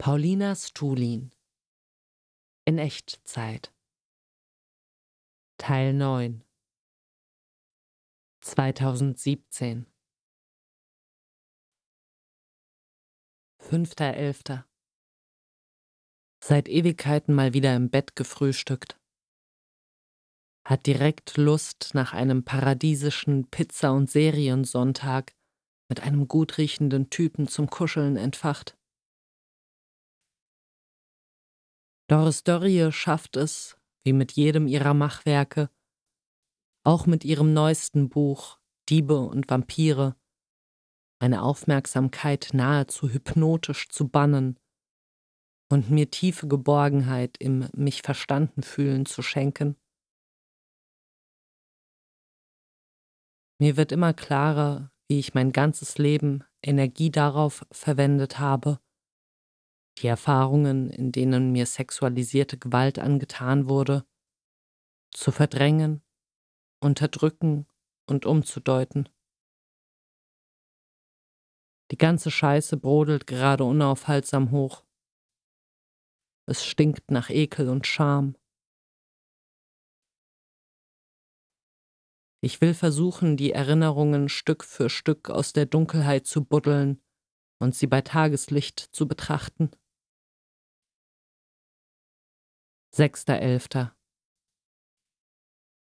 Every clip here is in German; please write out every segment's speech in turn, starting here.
Paulina Stulin in Echtzeit Teil 9 2017 5.11. Seit Ewigkeiten mal wieder im Bett gefrühstückt. Hat direkt Lust nach einem paradiesischen Pizza- und Seriensonntag mit einem gut riechenden Typen zum Kuscheln entfacht. Doris Dörrie schafft es, wie mit jedem ihrer Machwerke, auch mit ihrem neuesten Buch Diebe und Vampire, meine Aufmerksamkeit nahezu hypnotisch zu bannen und mir tiefe Geborgenheit im mich verstanden fühlen zu schenken. Mir wird immer klarer, wie ich mein ganzes Leben Energie darauf verwendet habe, die Erfahrungen, in denen mir sexualisierte Gewalt angetan wurde, zu verdrängen, unterdrücken und umzudeuten. Die ganze Scheiße brodelt gerade unaufhaltsam hoch. Es stinkt nach Ekel und Scham. Ich will versuchen, die Erinnerungen Stück für Stück aus der Dunkelheit zu buddeln und sie bei Tageslicht zu betrachten. 6.11.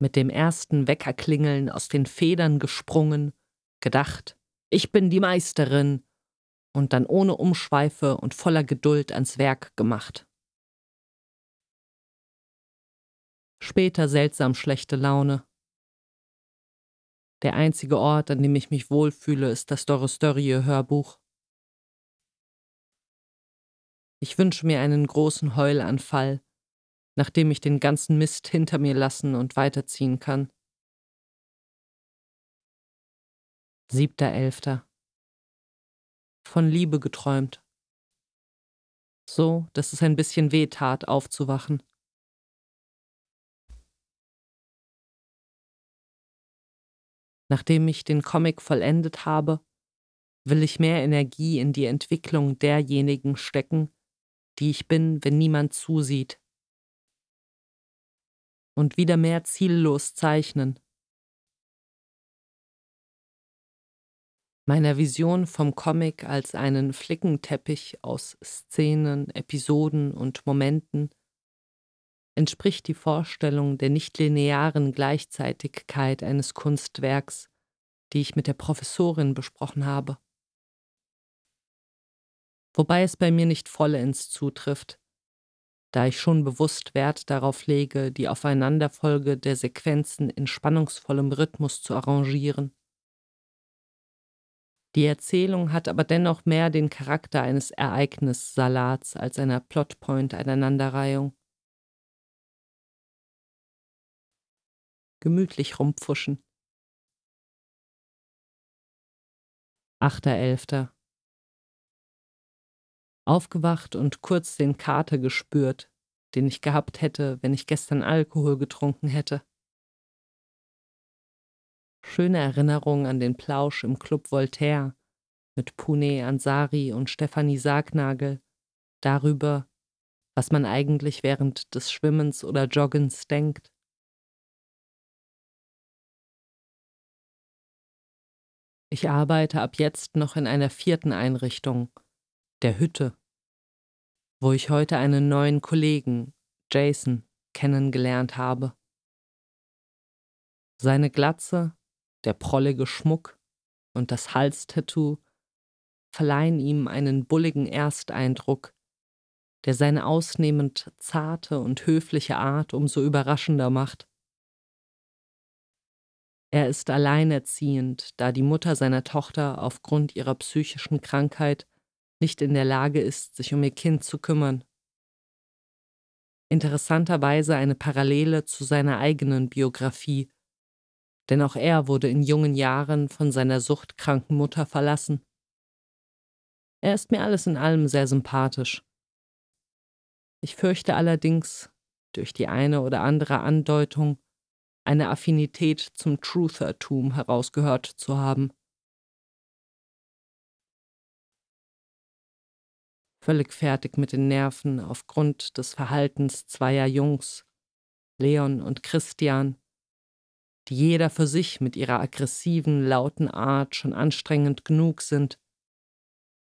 Mit dem ersten Weckerklingeln aus den Federn gesprungen, gedacht, ich bin die Meisterin, und dann ohne Umschweife und voller Geduld ans Werk gemacht. Später seltsam schlechte Laune. Der einzige Ort, an dem ich mich wohlfühle, ist das Doris Dörrie Hörbuch. Ich wünsche mir einen großen Heulanfall, nachdem ich den ganzen Mist hinter mir lassen und weiterziehen kann. 7.11. Von Liebe geträumt. So, dass es ein bisschen weh tat, aufzuwachen. Nachdem ich den Comic vollendet habe, will ich mehr Energie in die Entwicklung derjenigen stecken, die ich bin, wenn niemand zusieht und wieder mehr ziellos zeichnen. Meiner Vision vom Comic als einen Flickenteppich aus Szenen, Episoden und Momenten entspricht die Vorstellung der nichtlinearen Gleichzeitigkeit eines Kunstwerks, die ich mit der Professorin besprochen habe. Wobei es bei mir nicht vollends zutrifft, da ich schon bewusst Wert darauf lege, die Aufeinanderfolge der Sequenzen in spannungsvollem Rhythmus zu arrangieren. Die Erzählung hat aber dennoch mehr den Charakter eines Ereignissalats als einer Plotpoint-Aneinanderreihung. Gemütlich rumpfuschen. 8.11 aufgewacht und kurz den Kater gespürt, den ich gehabt hätte, wenn ich gestern Alkohol getrunken hätte. Schöne Erinnerung an den Plausch im Club Voltaire mit Pune Ansari und Stefanie Sargnagel darüber, was man eigentlich während des Schwimmens oder Joggens denkt. Ich arbeite ab jetzt noch in einer vierten Einrichtung, der Hütte, wo ich heute einen neuen Kollegen, Jason, kennengelernt habe. Seine Glatze, der prollige Schmuck und das Halstattoo verleihen ihm einen bulligen Ersteindruck, der seine ausnehmend zarte und höfliche Art umso überraschender macht. Er ist alleinerziehend, da die Mutter seiner Tochter aufgrund ihrer psychischen Krankheit nicht in der Lage ist, sich um ihr Kind zu kümmern. Interessanterweise eine Parallele zu seiner eigenen Biografie, denn auch er wurde in jungen Jahren von seiner suchtkranken Mutter verlassen. Er ist mir alles in allem sehr sympathisch. Ich fürchte allerdings, durch die eine oder andere Andeutung, eine Affinität zum Truthertum herausgehört zu haben. Völlig fertig mit den Nerven aufgrund des Verhaltens zweier Jungs, Leon und Christian, die jeder für sich mit ihrer aggressiven, lauten Art schon anstrengend genug sind,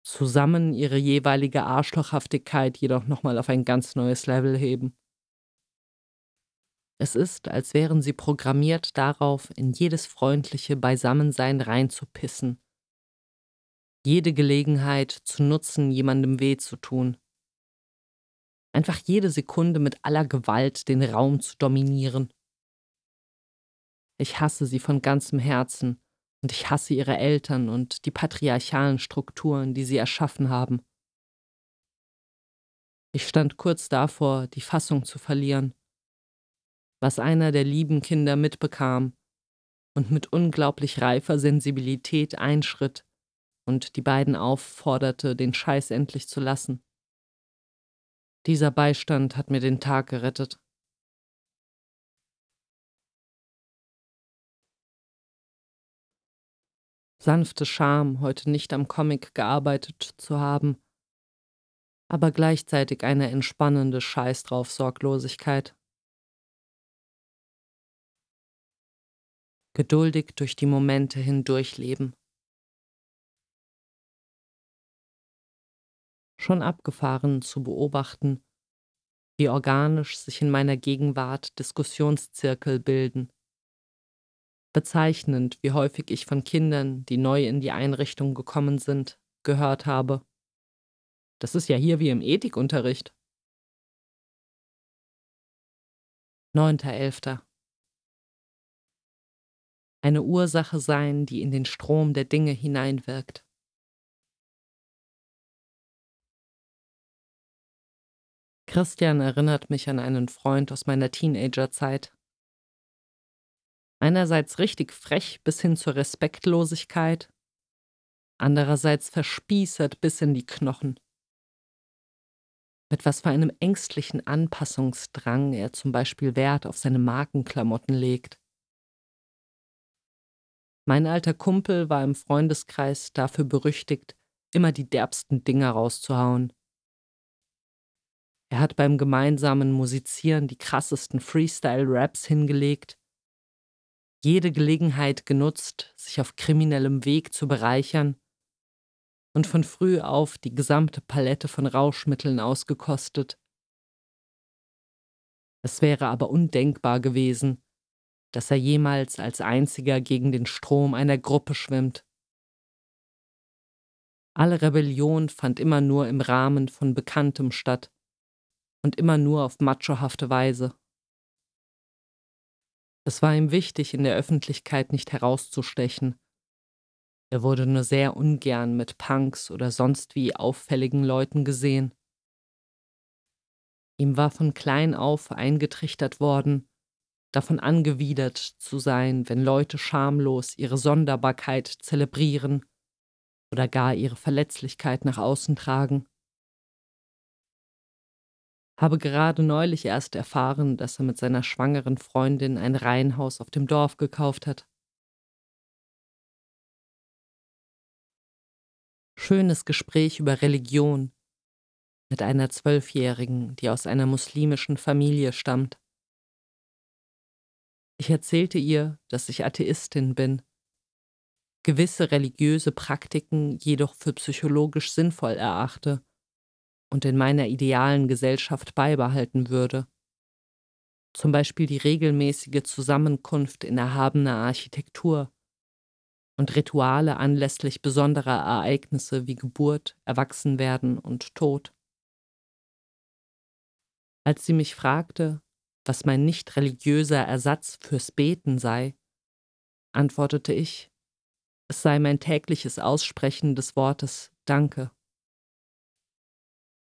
zusammen ihre jeweilige Arschlochhaftigkeit jedoch nochmal auf ein ganz neues Level heben. Es ist, als wären sie programmiert darauf, in jedes freundliche Beisammensein reinzupissen, jede Gelegenheit zu nutzen, jemandem weh zu tun. Einfach jede Sekunde mit aller Gewalt den Raum zu dominieren. Ich hasse sie von ganzem Herzen und ich hasse ihre Eltern und die patriarchalen Strukturen, die sie erschaffen haben. Ich stand kurz davor, die Fassung zu verlieren, was einer der lieben Kinder mitbekam und mit unglaublich reifer Sensibilität einschritt und die beiden aufforderte, den Scheiß endlich zu lassen. Dieser Beistand hat mir den Tag gerettet. Sanfte Scham, heute nicht am Comic gearbeitet zu haben, aber gleichzeitig eine entspannende Scheiß drauf Sorglosigkeit. Geduldig durch die Momente hindurchleben. Schon abgefahren zu beobachten, wie organisch sich in meiner Gegenwart Diskussionszirkel bilden Bezeichnend, wie häufig ich von Kindern, die neu in die Einrichtung gekommen sind, gehört habe. Das ist ja hier wie im Ethikunterricht. 9.11. Eine Ursache sein, die in den Strom der Dinge hineinwirkt. Christian erinnert mich an einen Freund aus meiner Teenagerzeit, Einerseits richtig frech bis hin zur Respektlosigkeit, andererseits verspießert bis in die Knochen. Mit was für einem ängstlichen Anpassungsdrang er zum Beispiel Wert auf seine Markenklamotten legt. Mein alter Kumpel war im Freundeskreis dafür berüchtigt, immer die derbsten Dinger rauszuhauen. Er hat beim gemeinsamen Musizieren die krassesten Freestyle-Raps hingelegt jede Gelegenheit genutzt, sich auf kriminellem Weg zu bereichern und von früh auf die gesamte Palette von Rauschmitteln ausgekostet. Es wäre aber undenkbar gewesen, dass er jemals als einziger gegen den Strom einer Gruppe schwimmt. Alle Rebellion fand immer nur im Rahmen von Bekanntem statt und immer nur auf machohafte Weise. Es war ihm wichtig, in der Öffentlichkeit nicht herauszustechen. Er wurde nur sehr ungern mit Punks oder sonst wie auffälligen Leuten gesehen. Ihm war von klein auf eingetrichtert worden, davon angewidert zu sein, wenn Leute schamlos ihre Sonderbarkeit zelebrieren oder gar ihre Verletzlichkeit nach außen tragen. Habe gerade neulich erst erfahren, dass er mit seiner schwangeren Freundin ein Reihenhaus auf dem Dorf gekauft hat. Schönes Gespräch über Religion mit einer Zwölfjährigen, die aus einer muslimischen Familie stammt. Ich erzählte ihr, dass ich Atheistin bin, gewisse religiöse Praktiken jedoch für psychologisch sinnvoll erachte und in meiner idealen Gesellschaft beibehalten würde. Zum Beispiel die regelmäßige Zusammenkunft in erhabener Architektur und Rituale anlässlich besonderer Ereignisse wie Geburt, Erwachsenwerden und Tod. Als sie mich fragte, was mein nicht religiöser Ersatz fürs Beten sei, antwortete ich, es sei mein tägliches Aussprechen des Wortes Danke.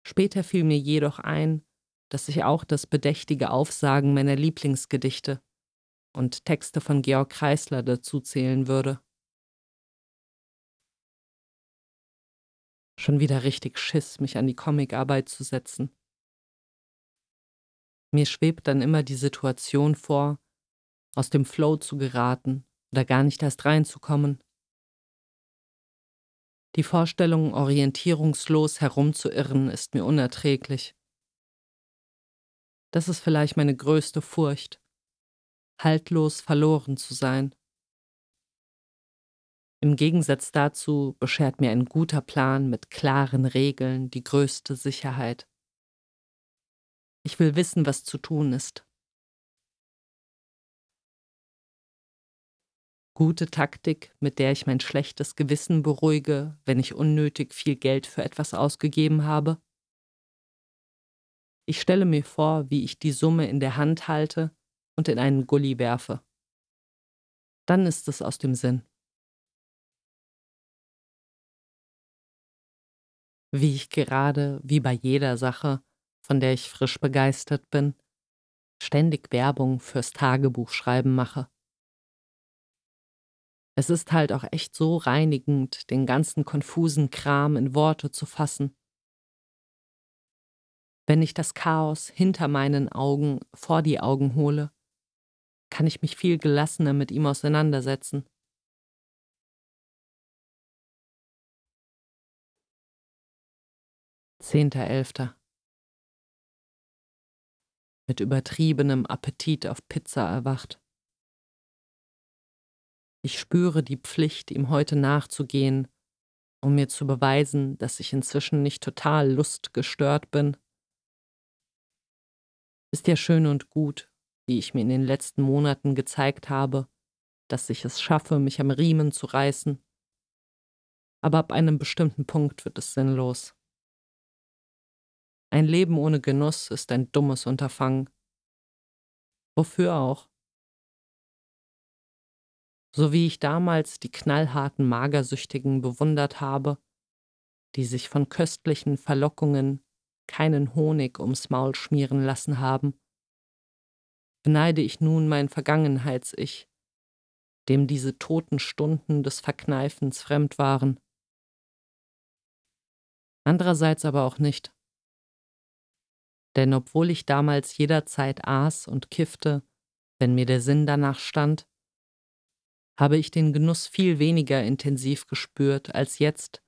Später fiel mir jedoch ein, dass ich auch das bedächtige Aufsagen meiner Lieblingsgedichte und Texte von Georg Kreisler dazu zählen würde. Schon wieder richtig Schiss, mich an die Comicarbeit zu setzen. Mir schwebt dann immer die Situation vor, aus dem Flow zu geraten oder gar nicht erst reinzukommen. Die Vorstellung, orientierungslos herumzuirren, ist mir unerträglich. Das ist vielleicht meine größte Furcht, haltlos verloren zu sein. Im Gegensatz dazu beschert mir ein guter Plan mit klaren Regeln die größte Sicherheit. Ich will wissen, was zu tun ist. Gute Taktik, mit der ich mein schlechtes Gewissen beruhige, wenn ich unnötig viel Geld für etwas ausgegeben habe. Ich stelle mir vor, wie ich die Summe in der Hand halte und in einen Gully werfe. Dann ist es aus dem Sinn. Wie ich gerade, wie bei jeder Sache, von der ich frisch begeistert bin, ständig Werbung fürs Tagebuchschreiben mache. Es ist halt auch echt so reinigend, den ganzen konfusen Kram in Worte zu fassen. Wenn ich das Chaos hinter meinen Augen vor die Augen hole, kann ich mich viel gelassener mit ihm auseinandersetzen. Zehnter Elfter. Mit übertriebenem Appetit auf Pizza erwacht. Ich spüre die Pflicht, ihm heute nachzugehen, um mir zu beweisen, dass ich inzwischen nicht total lustgestört bin. Ist ja schön und gut, wie ich mir in den letzten Monaten gezeigt habe, dass ich es schaffe, mich am Riemen zu reißen. Aber ab einem bestimmten Punkt wird es sinnlos. Ein Leben ohne Genuss ist ein dummes Unterfangen. Wofür auch? So wie ich damals die knallharten Magersüchtigen bewundert habe, die sich von köstlichen Verlockungen keinen Honig ums Maul schmieren lassen haben, beneide ich nun mein Vergangenheits-Ich, dem diese toten Stunden des Verkneifens fremd waren. Andererseits aber auch nicht. Denn obwohl ich damals jederzeit aß und kiffte, wenn mir der Sinn danach stand, habe ich den Genuss viel weniger intensiv gespürt als jetzt,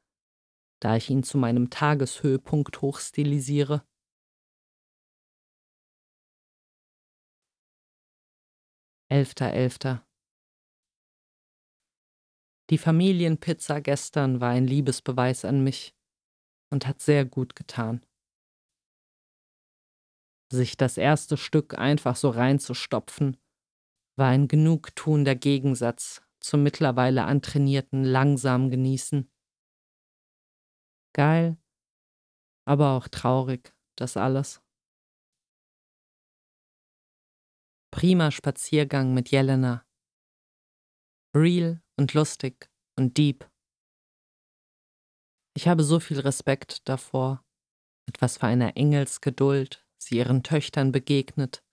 da ich ihn zu meinem Tageshöhepunkt hochstilisiere. Elfter Elfter Die Familienpizza gestern war ein Liebesbeweis an mich und hat sehr gut getan. Sich das erste Stück einfach so reinzustopfen, war ein genugtuender Gegensatz zum mittlerweile antrainierten langsam Genießen. Geil, aber auch traurig, das alles. Prima Spaziergang mit Jelena. Real und lustig und deep. Ich habe so viel Respekt davor, mit was für einer Engelsgeduld sie ihren Töchtern begegnet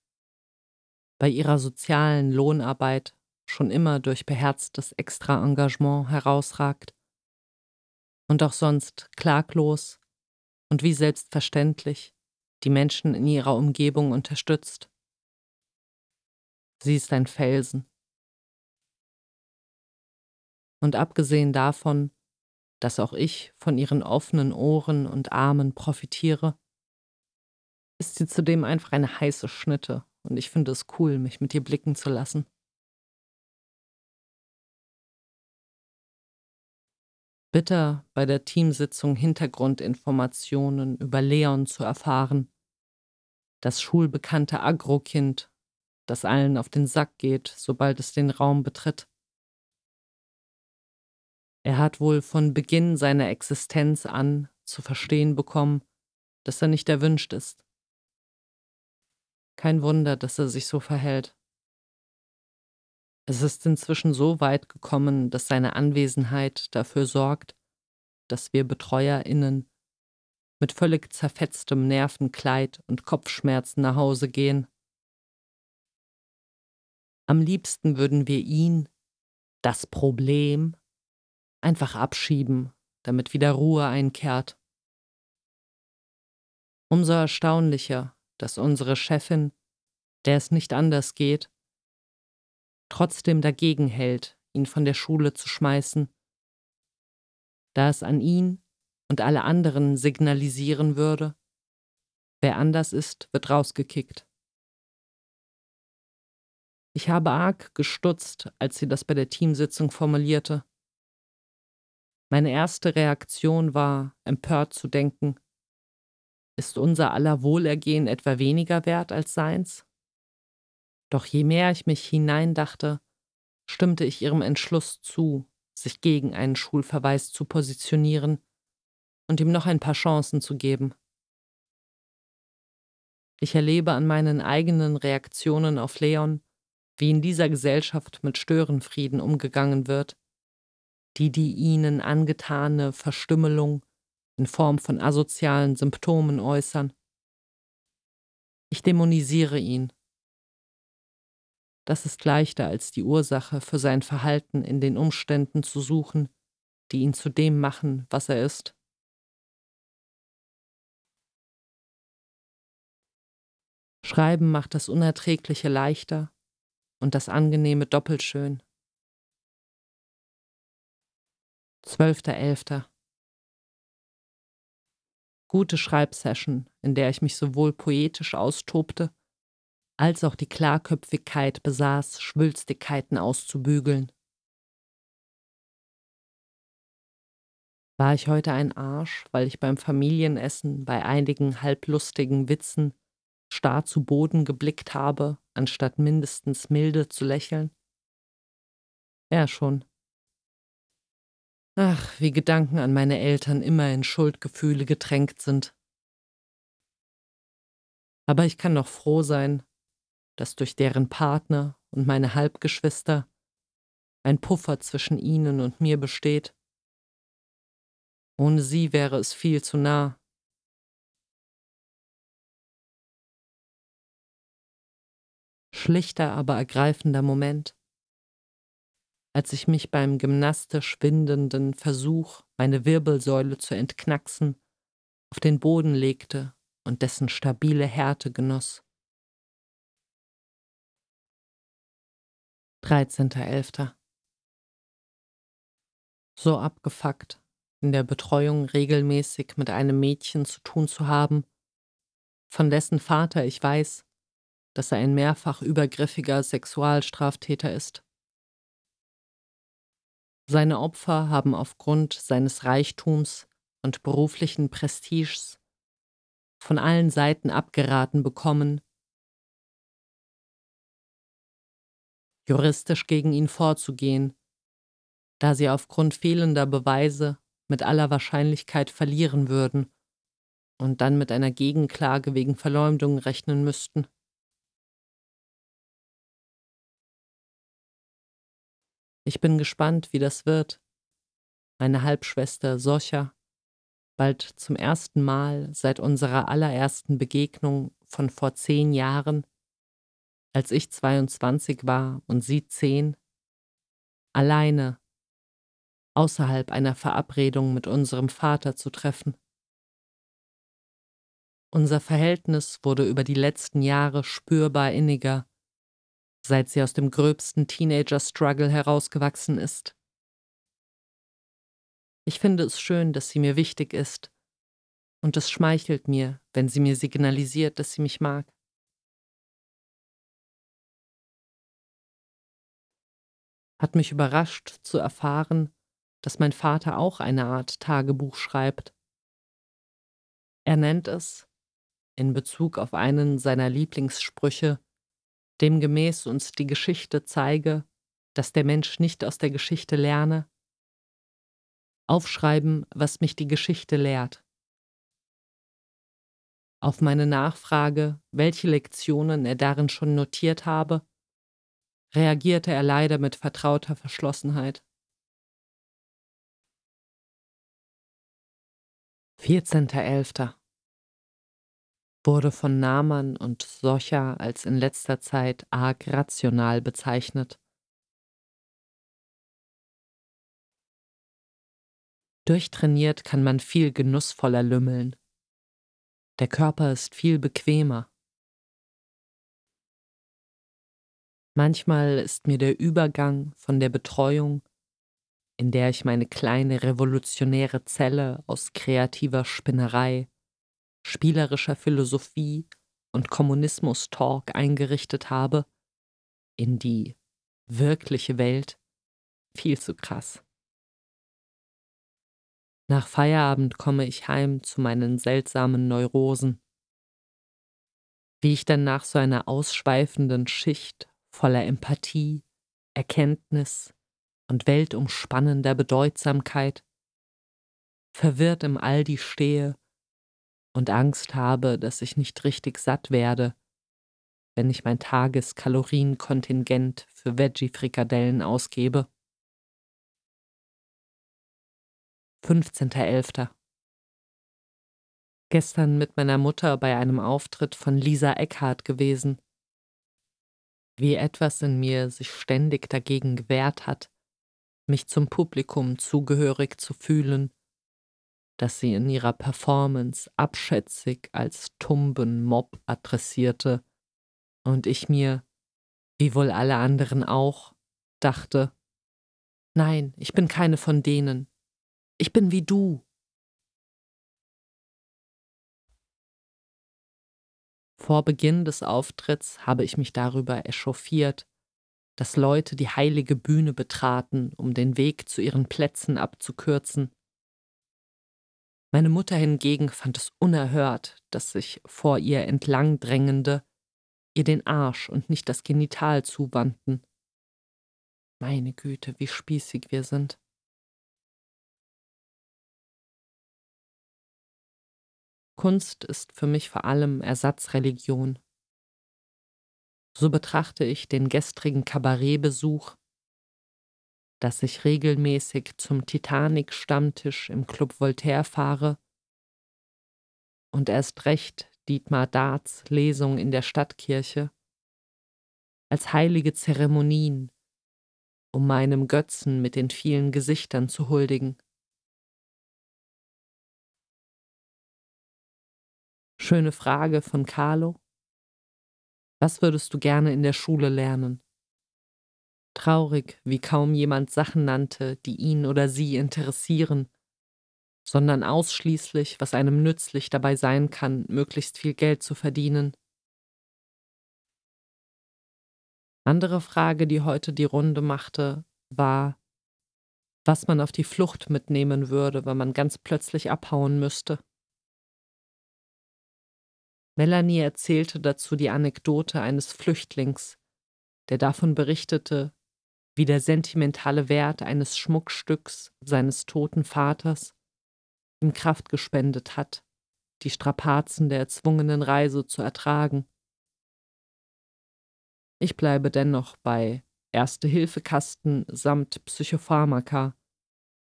bei ihrer sozialen Lohnarbeit schon immer durch beherztes Extra-Engagement herausragt und auch sonst klaglos und wie selbstverständlich die Menschen in ihrer Umgebung unterstützt. Sie ist ein Felsen. Und abgesehen davon, dass auch ich von ihren offenen Ohren und Armen profitiere, ist sie zudem einfach eine heiße Schnitte und ich finde es cool, mich mit dir blicken zu lassen. Bitter bei der Teamsitzung Hintergrundinformationen über Leon zu erfahren. Das schulbekannte Agrokind, das allen auf den Sack geht, sobald es den Raum betritt. Er hat wohl von Beginn seiner Existenz an zu verstehen bekommen, dass er nicht erwünscht ist. Kein Wunder, dass er sich so verhält. Es ist inzwischen so weit gekommen, dass seine Anwesenheit dafür sorgt, dass wir Betreuerinnen mit völlig zerfetztem Nervenkleid und Kopfschmerzen nach Hause gehen. Am liebsten würden wir ihn, das Problem, einfach abschieben, damit wieder Ruhe einkehrt. Umso erstaunlicher, dass unsere Chefin, der es nicht anders geht, trotzdem dagegen hält, ihn von der Schule zu schmeißen. da es an ihn und alle anderen signalisieren würde, wer anders ist, wird rausgekickt. Ich habe arg gestutzt, als sie das bei der Teamsitzung formulierte. Meine erste Reaktion war, empört zu denken, ist unser aller Wohlergehen etwa weniger wert als seins? Doch je mehr ich mich hineindachte, stimmte ich ihrem Entschluss zu, sich gegen einen Schulverweis zu positionieren und ihm noch ein paar Chancen zu geben. Ich erlebe an meinen eigenen Reaktionen auf Leon, wie in dieser Gesellschaft mit Störenfrieden umgegangen wird, die die ihnen angetane Verstümmelung in Form von asozialen Symptomen äußern. Ich dämonisiere ihn. Das ist leichter als die Ursache für sein Verhalten in den Umständen zu suchen, die ihn zu dem machen, was er ist. Schreiben macht das Unerträgliche leichter und das Angenehme doppelt schön. 12.11. Gute Schreibsession, in der ich mich sowohl poetisch austobte, als auch die Klarköpfigkeit besaß, Schwülstigkeiten auszubügeln. War ich heute ein Arsch, weil ich beim Familienessen bei einigen halblustigen Witzen starr zu Boden geblickt habe, anstatt mindestens milde zu lächeln? Ja schon. Ach, wie Gedanken an meine Eltern immer in Schuldgefühle getränkt sind. Aber ich kann noch froh sein, dass durch deren Partner und meine Halbgeschwister ein Puffer zwischen ihnen und mir besteht. Ohne sie wäre es viel zu nah. schlichter, aber ergreifender Moment, als ich mich beim gymnastisch windenden Versuch, meine Wirbelsäule zu entknacksen, auf den Boden legte und dessen stabile Härte genoss. 13.11. So abgefuckt, in der Betreuung regelmäßig mit einem Mädchen zu tun zu haben, von dessen Vater ich weiß, dass er ein mehrfach übergriffiger Sexualstraftäter ist. Seine Opfer haben aufgrund seines Reichtums und beruflichen Prestiges von allen Seiten abgeraten bekommen, juristisch gegen ihn vorzugehen, da sie aufgrund fehlender Beweise mit aller Wahrscheinlichkeit verlieren würden und dann mit einer Gegenklage wegen Verleumdung rechnen müssten. Ich bin gespannt, wie das wird. Meine Halbschwester Soscha, bald zum ersten Mal seit unserer allerersten Begegnung von vor zehn Jahren, als ich 22 war und sie zehn, alleine, außerhalb einer Verabredung mit unserem Vater zu treffen. Unser Verhältnis wurde über die letzten Jahre spürbar inniger seit sie aus dem gröbsten Teenager-Struggle herausgewachsen ist. Ich finde es schön, dass sie mir wichtig ist, und es schmeichelt mir, wenn sie mir signalisiert, dass sie mich mag. Hat mich überrascht zu erfahren, dass mein Vater auch eine Art Tagebuch schreibt. Er nennt es, in Bezug auf einen seiner Lieblingssprüche, demgemäß uns die Geschichte zeige, dass der Mensch nicht aus der Geschichte lerne. Aufschreiben, was mich die Geschichte lehrt. Auf meine Nachfrage, welche Lektionen er darin schon notiert habe, reagierte er leider mit vertrauter Verschlossenheit. 14.11 wurde von Naaman und Socha als in letzter Zeit arg rational bezeichnet. Durchtrainiert kann man viel genussvoller lümmeln. Der Körper ist viel bequemer. Manchmal ist mir der Übergang von der Betreuung in der ich meine kleine revolutionäre Zelle aus kreativer Spinnerei, spielerischer Philosophie und Kommunismus-Talk eingerichtet habe, in die wirkliche Welt, viel zu krass. Nach Feierabend komme ich heim zu meinen seltsamen Neurosen. Wie ich dann nach so einer ausschweifenden Schicht voller Empathie, Erkenntnis und weltumspannender Bedeutsamkeit verwirrt im Aldi stehe und Angst habe, dass ich nicht richtig satt werde, wenn ich mein Tageskalorienkontingent für Veggie-Frikadellen ausgebe. 15.11. Gestern mit meiner Mutter bei einem Auftritt von Lisa Eckhardt gewesen. Wie etwas in mir sich ständig dagegen gewehrt hat, mich zum Publikum zugehörig zu fühlen, das sie in ihrer Performance abschätzig als tumben Mob adressierte, und ich mir, wie wohl alle anderen auch, dachte, nein, ich bin keine von denen, ich bin wie du. Vor Beginn des Auftritts habe ich mich darüber echauffiert, dass Leute die heilige Bühne betraten, um den Weg zu ihren Plätzen abzukürzen. Meine Mutter hingegen fand es unerhört, dass sich vor ihr entlang drängende ihr den Arsch und nicht das Genital zuwandten. Meine Güte, wie spießig wir sind. Kunst ist für mich vor allem Ersatzreligion. So betrachte ich den gestrigen Kabarettbesuch, dass ich regelmäßig zum Titanic-Stammtisch im Club Voltaire fahre und erst recht Dietmar Darts Lesung in der Stadtkirche als heilige Zeremonien, um meinem Götzen mit den vielen Gesichtern zu huldigen. Schöne Frage von Carlo. Was würdest du gerne in der Schule lernen? Traurig, wie kaum jemand Sachen nannte, die ihn oder sie interessieren, sondern ausschließlich, was einem nützlich dabei sein kann, möglichst viel Geld zu verdienen. Andere Frage, die heute die Runde machte, war, was man auf die Flucht mitnehmen würde, wenn man ganz plötzlich abhauen müsste. Melanie erzählte dazu die Anekdote eines Flüchtlings, der davon berichtete, wie der sentimentale Wert eines Schmuckstücks seines toten Vaters ihm Kraft gespendet hat, die Strapazen der erzwungenen Reise zu ertragen. Ich bleibe dennoch bei Erste-Hilfe-Kasten samt Psychopharmaka,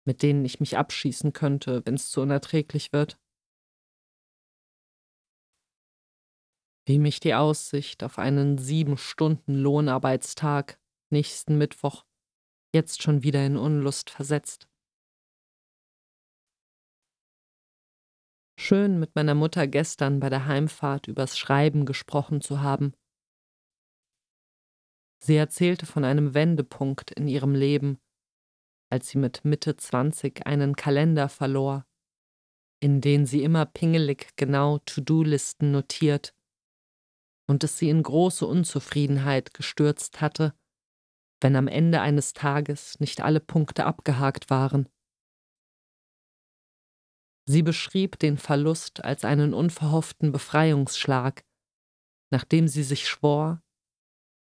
mit denen ich mich abschießen könnte, wenn es zu unerträglich wird. wie mich die Aussicht auf einen sieben Stunden Lohnarbeitstag nächsten Mittwoch jetzt schon wieder in Unlust versetzt. Schön mit meiner Mutter gestern bei der Heimfahrt übers Schreiben gesprochen zu haben. Sie erzählte von einem Wendepunkt in ihrem Leben, als sie mit Mitte 20 einen Kalender verlor, in den sie immer pingelig genau To-Do-Listen notiert und es sie in große Unzufriedenheit gestürzt hatte, wenn am Ende eines Tages nicht alle Punkte abgehakt waren. Sie beschrieb den Verlust als einen unverhofften Befreiungsschlag, nachdem sie sich schwor,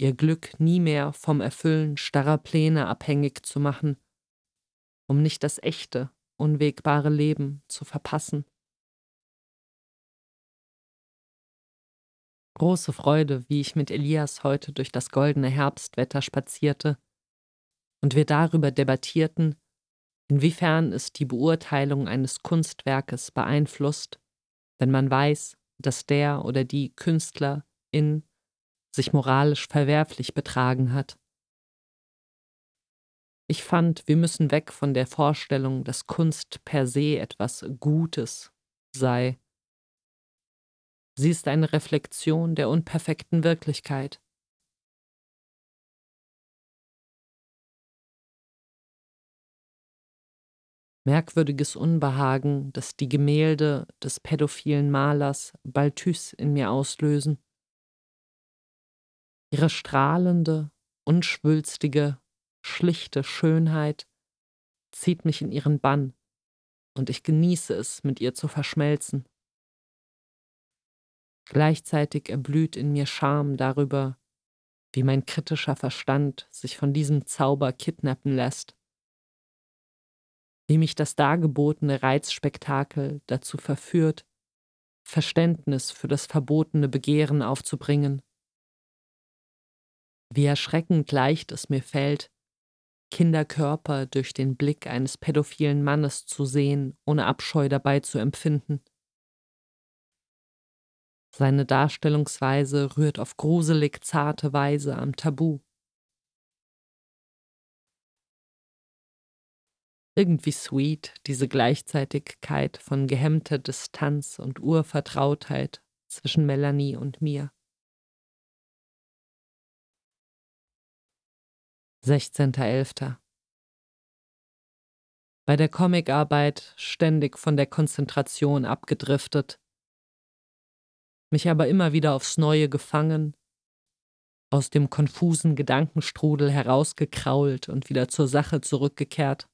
ihr Glück nie mehr vom Erfüllen starrer Pläne abhängig zu machen, um nicht das echte, unwegbare Leben zu verpassen. Große Freude, wie ich mit Elias heute durch das goldene Herbstwetter spazierte und wir darüber debattierten, inwiefern es die Beurteilung eines Kunstwerkes beeinflusst, wenn man weiß, dass der oder die Künstlerin sich moralisch verwerflich betragen hat. Ich fand, wir müssen weg von der Vorstellung, dass Kunst per se etwas Gutes sei Sie ist eine Reflexion der unperfekten Wirklichkeit. Merkwürdiges Unbehagen, das die Gemälde des pädophilen Malers Balthus in mir auslösen. Ihre strahlende, unschwülstige, schlichte Schönheit zieht mich in ihren Bann, und ich genieße es, mit ihr zu verschmelzen. Gleichzeitig erblüht in mir Scham darüber, wie mein kritischer Verstand sich von diesem Zauber kidnappen lässt, wie mich das dargebotene Reizspektakel dazu verführt, Verständnis für das verbotene Begehren aufzubringen, wie erschreckend leicht es mir fällt, Kinderkörper durch den Blick eines pädophilen Mannes zu sehen, ohne Abscheu dabei zu empfinden. Seine Darstellungsweise rührt auf gruselig zarte Weise am Tabu. Irgendwie sweet, diese Gleichzeitigkeit von gehemmter Distanz und Urvertrautheit zwischen Melanie und mir. 16.11. Bei der Comicarbeit ständig von der Konzentration abgedriftet, mich aber immer wieder aufs Neue gefangen, aus dem konfusen Gedankenstrudel herausgekrault und wieder zur Sache zurückgekehrt.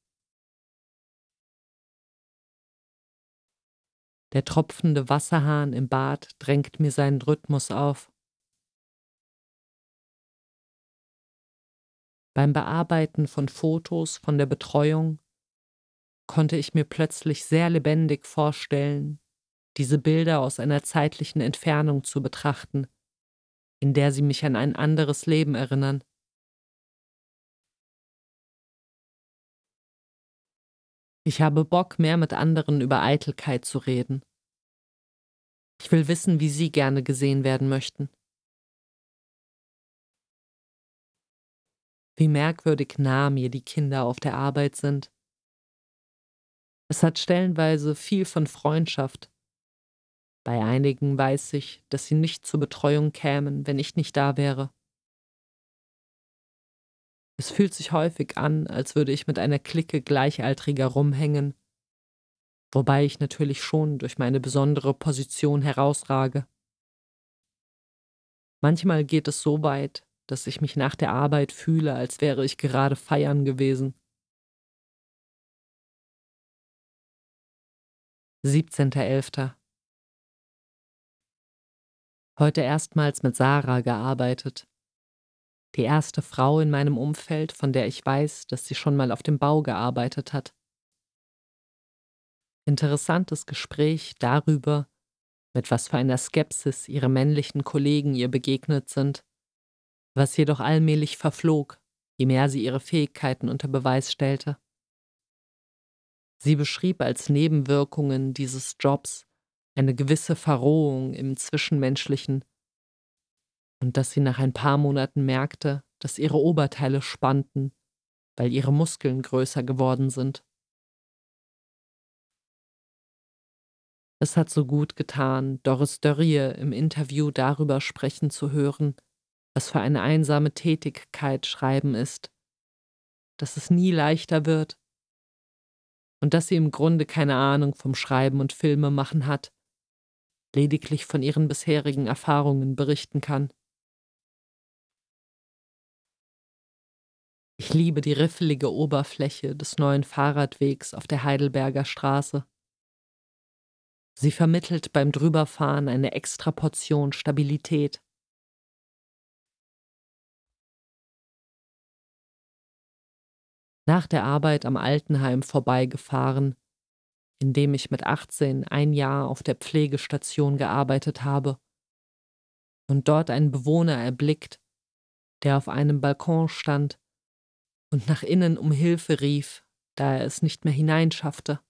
Der tropfende Wasserhahn im Bad drängt mir seinen Rhythmus auf. Beim Bearbeiten von Fotos von der Betreuung konnte ich mir plötzlich sehr lebendig vorstellen, diese Bilder aus einer zeitlichen Entfernung zu betrachten, in der sie mich an ein anderes Leben erinnern. Ich habe Bock, mehr mit anderen über Eitelkeit zu reden. Ich will wissen, wie Sie gerne gesehen werden möchten. Wie merkwürdig nah mir die Kinder auf der Arbeit sind. Es hat stellenweise viel von Freundschaft, bei einigen weiß ich, dass sie nicht zur Betreuung kämen, wenn ich nicht da wäre. Es fühlt sich häufig an, als würde ich mit einer Clique Gleichaltriger rumhängen, wobei ich natürlich schon durch meine besondere Position herausrage. Manchmal geht es so weit, dass ich mich nach der Arbeit fühle, als wäre ich gerade feiern gewesen. 17.11 heute erstmals mit Sarah gearbeitet. Die erste Frau in meinem Umfeld, von der ich weiß, dass sie schon mal auf dem Bau gearbeitet hat. Interessantes Gespräch darüber, mit was für einer Skepsis ihre männlichen Kollegen ihr begegnet sind, was jedoch allmählich verflog, je mehr sie ihre Fähigkeiten unter Beweis stellte. Sie beschrieb als Nebenwirkungen dieses Jobs eine gewisse Verrohung im Zwischenmenschlichen. Und dass sie nach ein paar Monaten merkte, dass ihre Oberteile spannten, weil ihre Muskeln größer geworden sind. Es hat so gut getan, Doris Dörrie im Interview darüber sprechen zu hören, was für eine einsame Tätigkeit Schreiben ist, dass es nie leichter wird. Und dass sie im Grunde keine Ahnung vom Schreiben und Filme machen hat, lediglich von ihren bisherigen Erfahrungen berichten kann. Ich liebe die riffelige Oberfläche des neuen Fahrradwegs auf der Heidelberger Straße. Sie vermittelt beim Drüberfahren eine extra Portion Stabilität. Nach der Arbeit am Altenheim vorbeigefahren, in dem ich mit 18 ein Jahr auf der Pflegestation gearbeitet habe und dort einen Bewohner erblickt, der auf einem Balkon stand und nach innen um Hilfe rief, da er es nicht mehr hineinschaffte.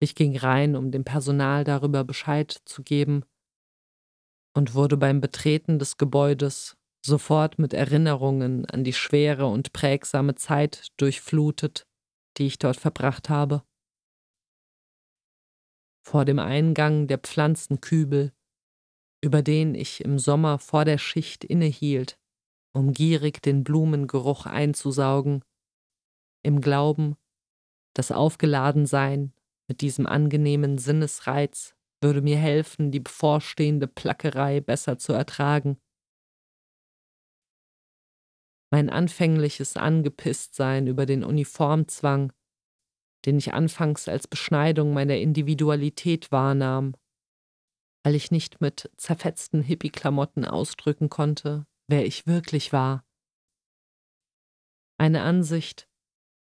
Ich ging rein, um dem Personal darüber Bescheid zu geben und wurde beim Betreten des Gebäudes sofort mit Erinnerungen an die schwere und prägsame Zeit durchflutet, die ich dort verbracht habe. Vor dem Eingang der Pflanzenkübel, über den ich im Sommer vor der Schicht innehielt, um gierig den Blumengeruch einzusaugen, im Glauben, Das Aufgeladensein mit diesem angenehmen Sinnesreiz würde mir helfen, die bevorstehende Plackerei besser zu ertragen. Mein anfängliches Angepisstsein über den Uniformzwang, den ich anfangs als Beschneidung meiner Individualität wahrnahm, weil ich nicht mit zerfetzten Hippie-Klamotten ausdrücken konnte, wer ich wirklich war. Eine Ansicht,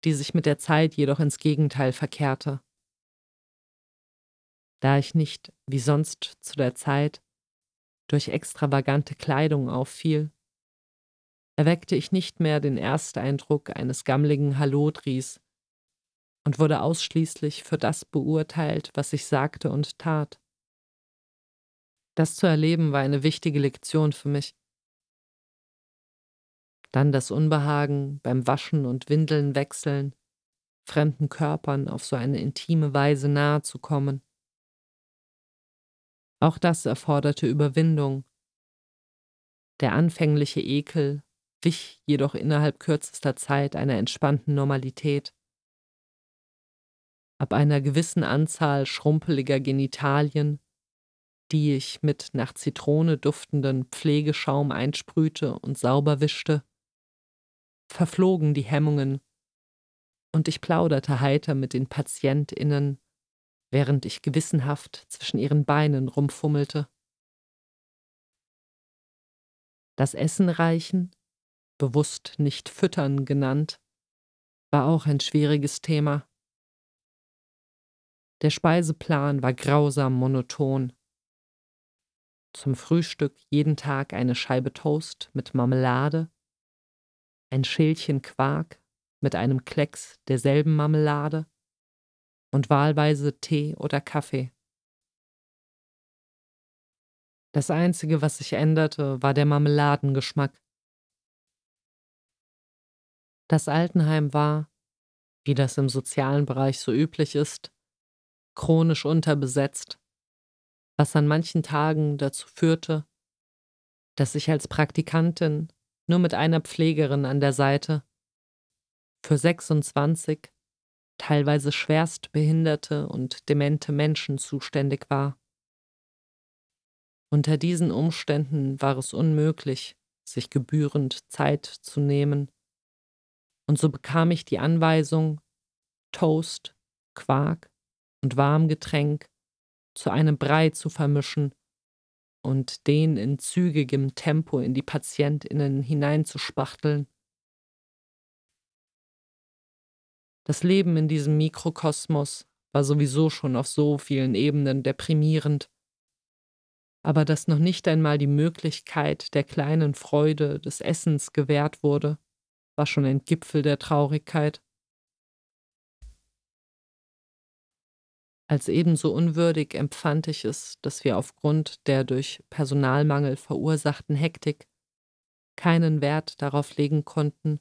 die sich mit der Zeit jedoch ins Gegenteil verkehrte. Da ich nicht, wie sonst zu der Zeit, durch extravagante Kleidung auffiel, erweckte ich nicht mehr den Ersteindruck eines gammligen Hallodris und wurde ausschließlich für das beurteilt, was ich sagte und tat. Das zu erleben war eine wichtige Lektion für mich. Dann das Unbehagen beim Waschen und Windeln wechseln, fremden Körpern auf so eine intime Weise nahe zu kommen. Auch das erforderte Überwindung. Der anfängliche Ekel wich jedoch innerhalb kürzester Zeit einer entspannten Normalität. Ab einer gewissen Anzahl schrumpeliger Genitalien, die ich mit nach Zitrone duftenden Pflegeschaum einsprühte und sauber wischte, verflogen die Hemmungen, und ich plauderte heiter mit den PatientInnen während ich gewissenhaft zwischen ihren Beinen rumfummelte. Das Essen reichen, bewusst nicht füttern genannt, war auch ein schwieriges Thema. Der Speiseplan war grausam monoton. Zum Frühstück jeden Tag eine Scheibe Toast mit Marmelade, ein Schälchen Quark mit einem Klecks derselben Marmelade, und wahlweise Tee oder Kaffee. Das Einzige, was sich änderte, war der Marmeladengeschmack. Das Altenheim war, wie das im sozialen Bereich so üblich ist, chronisch unterbesetzt, was an manchen Tagen dazu führte, dass ich als Praktikantin nur mit einer Pflegerin an der Seite für 26 teilweise schwerst behinderte und demente Menschen zuständig war. Unter diesen Umständen war es unmöglich, sich gebührend Zeit zu nehmen, und so bekam ich die Anweisung, Toast, Quark und Warmgetränk zu einem Brei zu vermischen und den in zügigem Tempo in die Patientinnen hineinzuspachteln. Das Leben in diesem Mikrokosmos war sowieso schon auf so vielen Ebenen deprimierend. Aber dass noch nicht einmal die Möglichkeit der kleinen Freude des Essens gewährt wurde, war schon ein Gipfel der Traurigkeit. Als ebenso unwürdig empfand ich es, dass wir aufgrund der durch Personalmangel verursachten Hektik keinen Wert darauf legen konnten,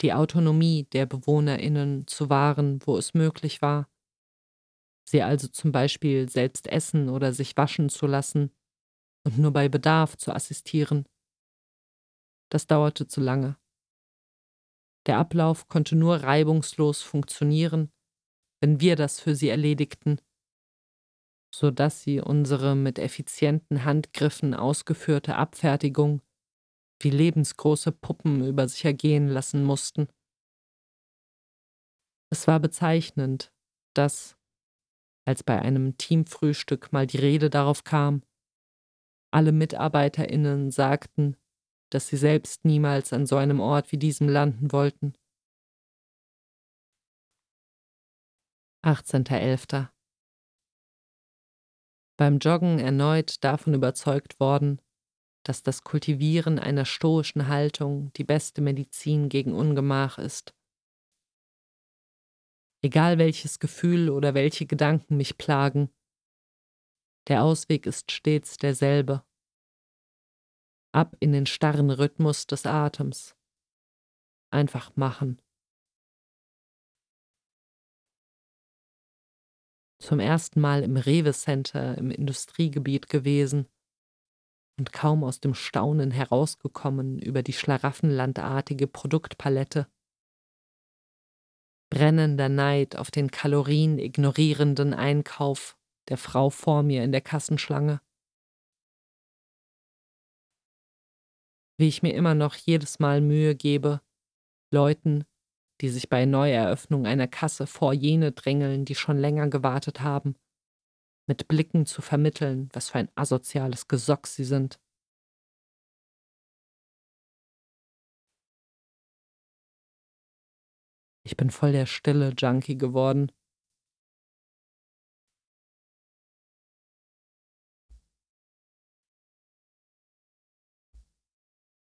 die Autonomie der Bewohnerinnen zu wahren, wo es möglich war, sie also zum Beispiel selbst essen oder sich waschen zu lassen und nur bei Bedarf zu assistieren. Das dauerte zu lange. Der Ablauf konnte nur reibungslos funktionieren, wenn wir das für sie erledigten, so dass sie unsere mit effizienten Handgriffen ausgeführte Abfertigung wie lebensgroße Puppen über sich ergehen lassen mussten. Es war bezeichnend, dass, als bei einem Teamfrühstück mal die Rede darauf kam, alle Mitarbeiterinnen sagten, dass sie selbst niemals an so einem Ort wie diesem landen wollten. 18.11. Beim Joggen erneut davon überzeugt worden, dass das Kultivieren einer stoischen Haltung die beste Medizin gegen Ungemach ist. Egal welches Gefühl oder welche Gedanken mich plagen, der Ausweg ist stets derselbe. Ab in den starren Rhythmus des Atems. Einfach machen. Zum ersten Mal im Rewe Center im Industriegebiet gewesen und kaum aus dem Staunen herausgekommen über die schlaraffenlandartige Produktpalette. brennender Neid auf den kalorienignorierenden Einkauf der Frau vor mir in der Kassenschlange. Wie ich mir immer noch jedes Mal Mühe gebe, Leuten, die sich bei Neueröffnung einer Kasse vor jene drängeln, die schon länger gewartet haben, mit Blicken zu vermitteln, was für ein asoziales Gesock sie sind. Ich bin voll der stille Junkie geworden.